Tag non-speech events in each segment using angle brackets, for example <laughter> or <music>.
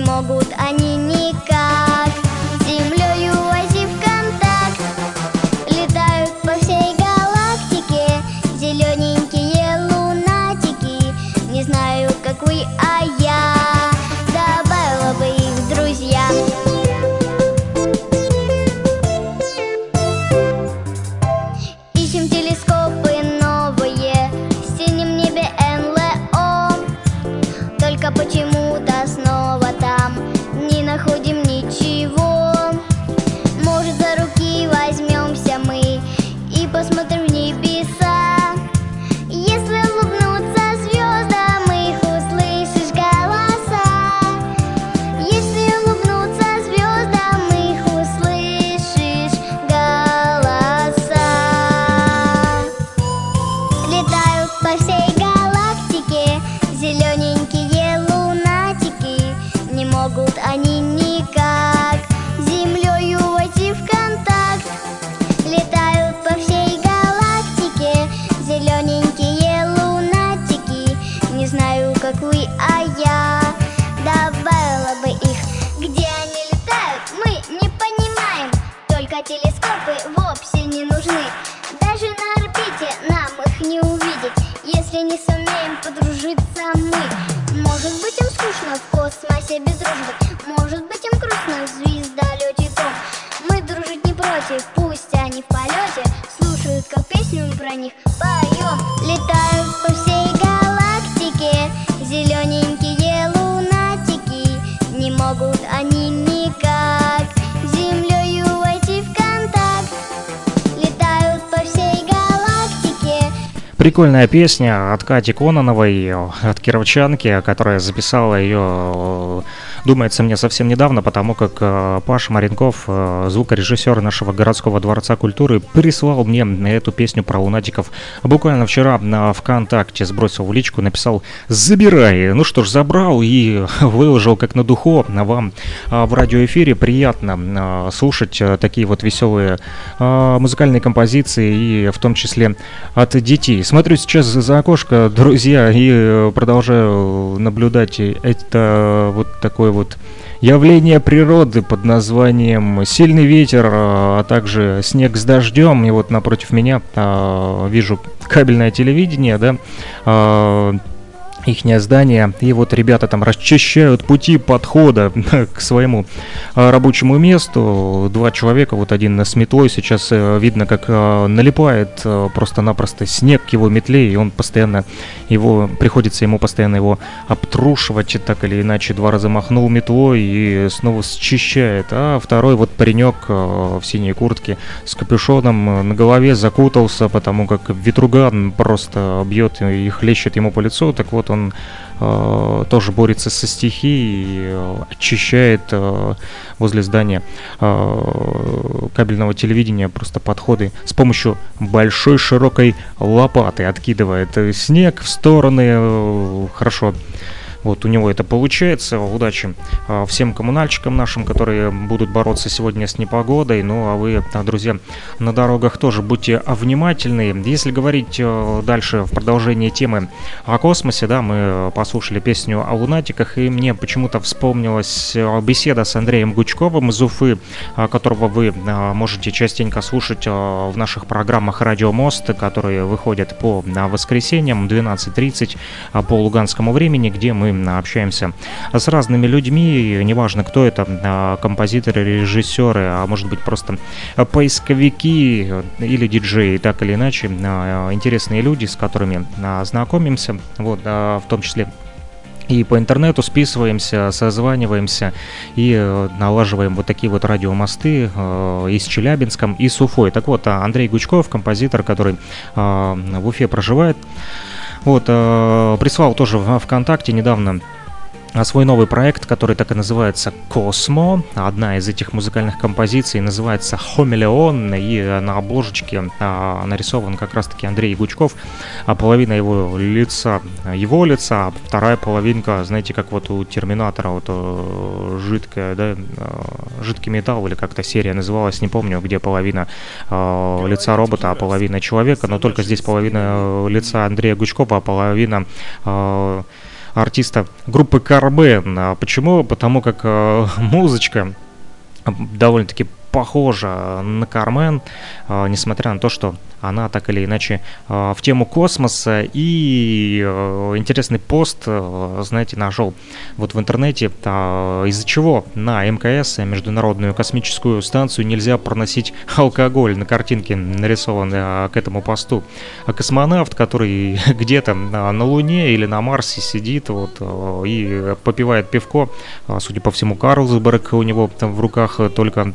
Не могут они никак Телескопы вовсе не нужны. Даже на орбите нам их не увидеть Если не сумеем подружиться мы. Может быть им скучно в космосе без дружбы Может быть им грустно в звездолете том Мы дружить не против, пусть они в полете Слушают, как песню мы про них поем Летают Прикольная песня от Кати Кононовой, от кировчанки, которая записала ее, думается мне, совсем недавно, потому как э, Паша Маренков, э, звукорежиссер нашего городского дворца культуры, прислал мне эту песню про лунатиков буквально вчера на ВКонтакте, сбросил в личку, написал «Забирай». Ну что ж, забрал и <laughs> выложил как на духу вам э, в радиоэфире. Приятно э, слушать э, такие вот веселые э, музыкальные композиции и в том числе от детей. Смотрю сейчас за окошко, друзья, и э, продолжаю наблюдать это вот такое вот явление природы под названием «Сильный ветер», а а также «Снег с дождем». И вот напротив меня а, вижу кабельное телевидение, да, а, ихнее здание, и вот ребята там расчищают пути подхода <laughs> к своему а, рабочему месту. Два человека, вот один с метлой, сейчас э, видно, как а, налипает э, просто-напросто снег к его метле, и он постоянно его, приходится ему постоянно его обтрушивать, так или иначе, два раза махнул метлой и снова счищает. А второй вот паренек э, в синей куртке с капюшоном э, на голове закутался, потому как ветруган просто бьет и хлещет ему по лицу, так вот он э, тоже борется со стихией и э, очищает э, возле здания э, кабельного телевидения просто подходы с помощью большой широкой лопаты. Откидывает снег в стороны э, хорошо вот у него это получается. Удачи а, всем коммунальщикам нашим, которые будут бороться сегодня с непогодой. Ну а вы, а, друзья, на дорогах тоже будьте внимательны. Если говорить э, дальше в продолжении темы о космосе, да, мы послушали песню о лунатиках, и мне почему-то вспомнилась беседа с Андреем Гучковым из Уфы, а, которого вы а, можете частенько слушать а, в наших программах «Радио Мост», которые выходят по а, воскресеньям 12.30 а, по луганскому времени, где мы общаемся с разными людьми, неважно кто это, а, композиторы, режиссеры, а может быть просто поисковики э, или диджеи, так или иначе, а, интересные люди, с которыми а, знакомимся, вот, в том числе и по интернету списываемся, созваниваемся и э, налаживаем вот такие вот радиомосты э, и с Челябинском, и с Уфой. Так вот, Андрей Гучков, композитор, который в Уфе проживает, вот, э, прислал тоже в ВКонтакте недавно а, свой новый проект, который так и называется «Космо». Одна из этих музыкальных композиций называется «Хомелеон», и на обложечке а, нарисован как раз-таки Андрей Гучков, а половина его лица, его лица, а вторая половинка, знаете, как вот у Терминатора, вот э, жидкая, да, э, жидкий металл, или как-то серия называлась, не помню, где половина э, лица робота, а половина человека, но только здесь половина лица Андрея Гучкова, а половина... э, артиста группы Карбен. А почему? Потому как э, <laughs> музычка довольно-таки похожа на Кармен, э, несмотря на то, что она так или иначе э, в тему космоса. И э, интересный пост, знаете, нашел вот в интернете, из-за чего на МКС, Международную космическую станцию, нельзя проносить алкоголь. На картинке нарисован к этому посту космонавт, который <laughs> где-то на Луне или на Марсе сидит вот, и попивает пивко. Судя по всему, Карлсберг у него там в руках только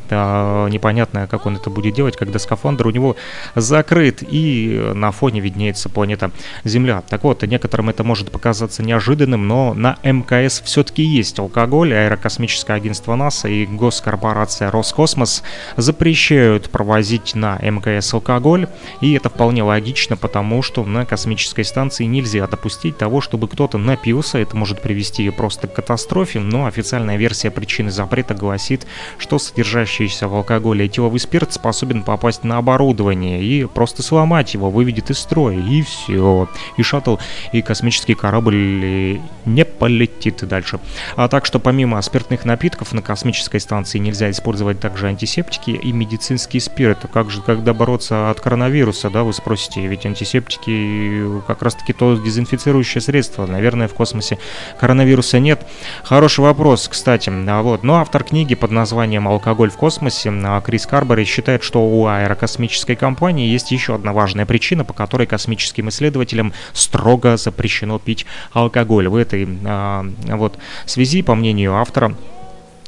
непонятно, как он это будет делать, когда скафандр у него закрыт и на фоне виднеется планета Земля. Так вот, некоторым это может показаться неожиданным, но на МКС все-таки есть алкоголь. Аэрокосмическое агентство НАСА и госкорпорация Роскосмос запрещают провозить на МКС алкоголь, и это вполне логично, потому что на космической станции нельзя допустить того, чтобы кто-то напился, это может привести просто к катастрофе, но официальная версия причины запрета гласит, что содержащийся в алкоголе этиловый спирт способен попасть на оборудование и просто сломать его, выведет из строя, и все. И шаттл, и космический корабль не полетит дальше. А так что помимо спиртных напитков на космической станции нельзя использовать также антисептики и медицинский спирт. Как же, когда бороться от коронавируса, да, вы спросите, ведь антисептики как раз-таки то дезинфицирующее средство. Наверное, в космосе коронавируса нет. Хороший вопрос, кстати. А вот. Но автор книги под названием «Алкоголь в космосе» Крис Карбери считает, что у аэрокосмической компании есть еще одна важная причина, по которой космическим исследователям строго запрещено пить алкоголь. В этой а, вот связи, по мнению автора,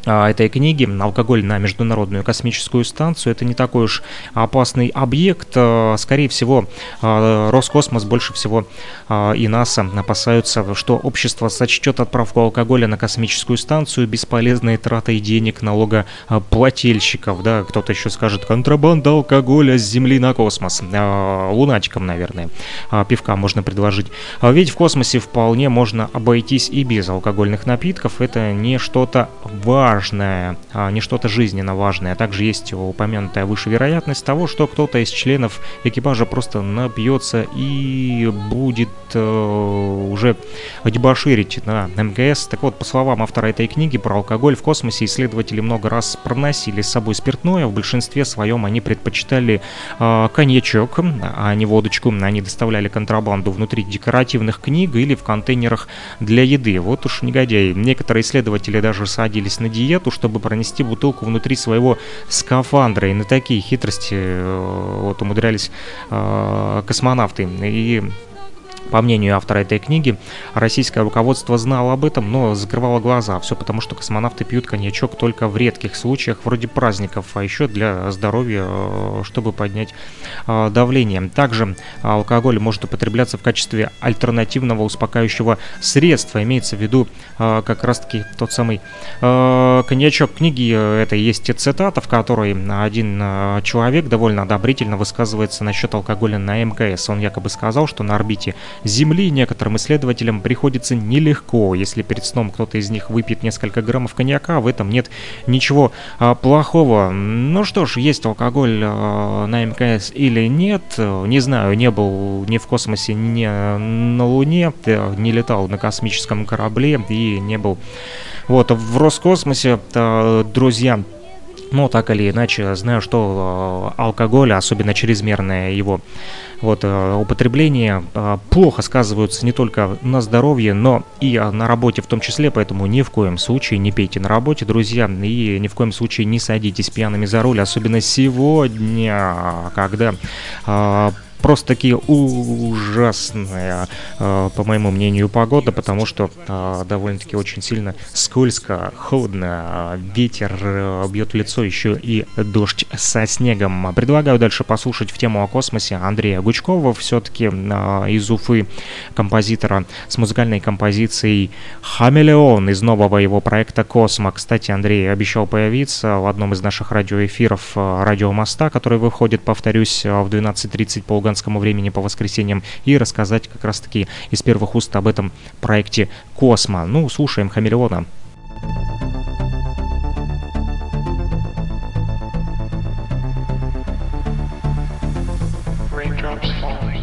этой книги «Алкоголь на Международную космическую станцию» это не такой уж опасный объект. А, скорее всего, а, Роскосмос больше всего и НАСА опасаются, что общество сочтет отправку алкоголя на космическую станцию бесполезной тратой денег налогоплательщиков. Да, кто-то еще скажет контрабанда алкоголя с Земли на космос. Лунатикам, наверное, пивка можно предложить. Ведь в космосе вполне можно обойтись и без алкогольных напитков. Это не что-то важное важное, а не что-то жизненно важное. А также есть упомянутая выше вероятность того, что кто-то из членов экипажа просто напьется и будет э, уже дебоширить на МКС. Так вот, по словам автора этой книги про алкоголь в космосе, исследователи много раз проносили с собой спиртное. В большинстве своем они предпочитали э, коньячок, а не водочку. Они доставляли контрабанду внутри декоративных книг или в контейнерах для еды. Вот уж негодяи. Некоторые исследователи даже садились на диету диету, чтобы пронести бутылку внутри своего скафандра. И на такие хитрости э, вот умудрялись э, космонавты. И по мнению автора этой книги, российское руководство знало об этом, но закрывало глаза. Все потому, что космонавты пьют коньячок только в редких случаях, вроде праздников, а еще для здоровья, э, чтобы поднять э, давление. Также алкоголь может употребляться в качестве альтернативного успокаивающего средства. Имеется в виду э, как раз-таки тот самый коньячок книги. Это есть цитата, в которой один человек довольно одобрительно высказывается насчет алкоголя на МКС. Он якобы сказал, что на орбите Земли некоторым исследователям приходится нелегко. Если перед сном кто-то из них выпьет несколько граммов коньяка, в этом нет ничего а, плохого. Ну что ж, есть алкоголь а, на МКС или нет, не знаю, не был ни в космосе, ни на Луне, не летал на космическом корабле и не был вот в Роскосмосе, друзья, но так или иначе, знаю, что э, алкоголь, особенно чрезмерное его вот, э, употребление, э, плохо сказываются не только на здоровье, но и на работе в том числе, поэтому ни в коем случае не пейте на работе, друзья, и ни в коем случае не садитесь пьяными за руль, особенно сегодня, когда просто таки ужасная, э, по моему мнению, погода, потому что э, довольно-таки очень сильно скользко, холодно, ветер э, бьет в лицо, еще и дождь со снегом. Предлагаю дальше послушать в тему о космосе Андрея Гучкова, все-таки из Уфы, композитора с музыкальной композицией «Хамелеон» из нового его проекта «Космо». Кстати, Андрей обещал появиться в одном из наших радиоэфиров «Радио Моста», который выходит, повторюсь, в 12.30 по луганскому времени по воскресеньям и рассказать как раз-таки из первых уст об этом проекте «Космо». Ну, слушаем «Хамелеона». Raindrops falling.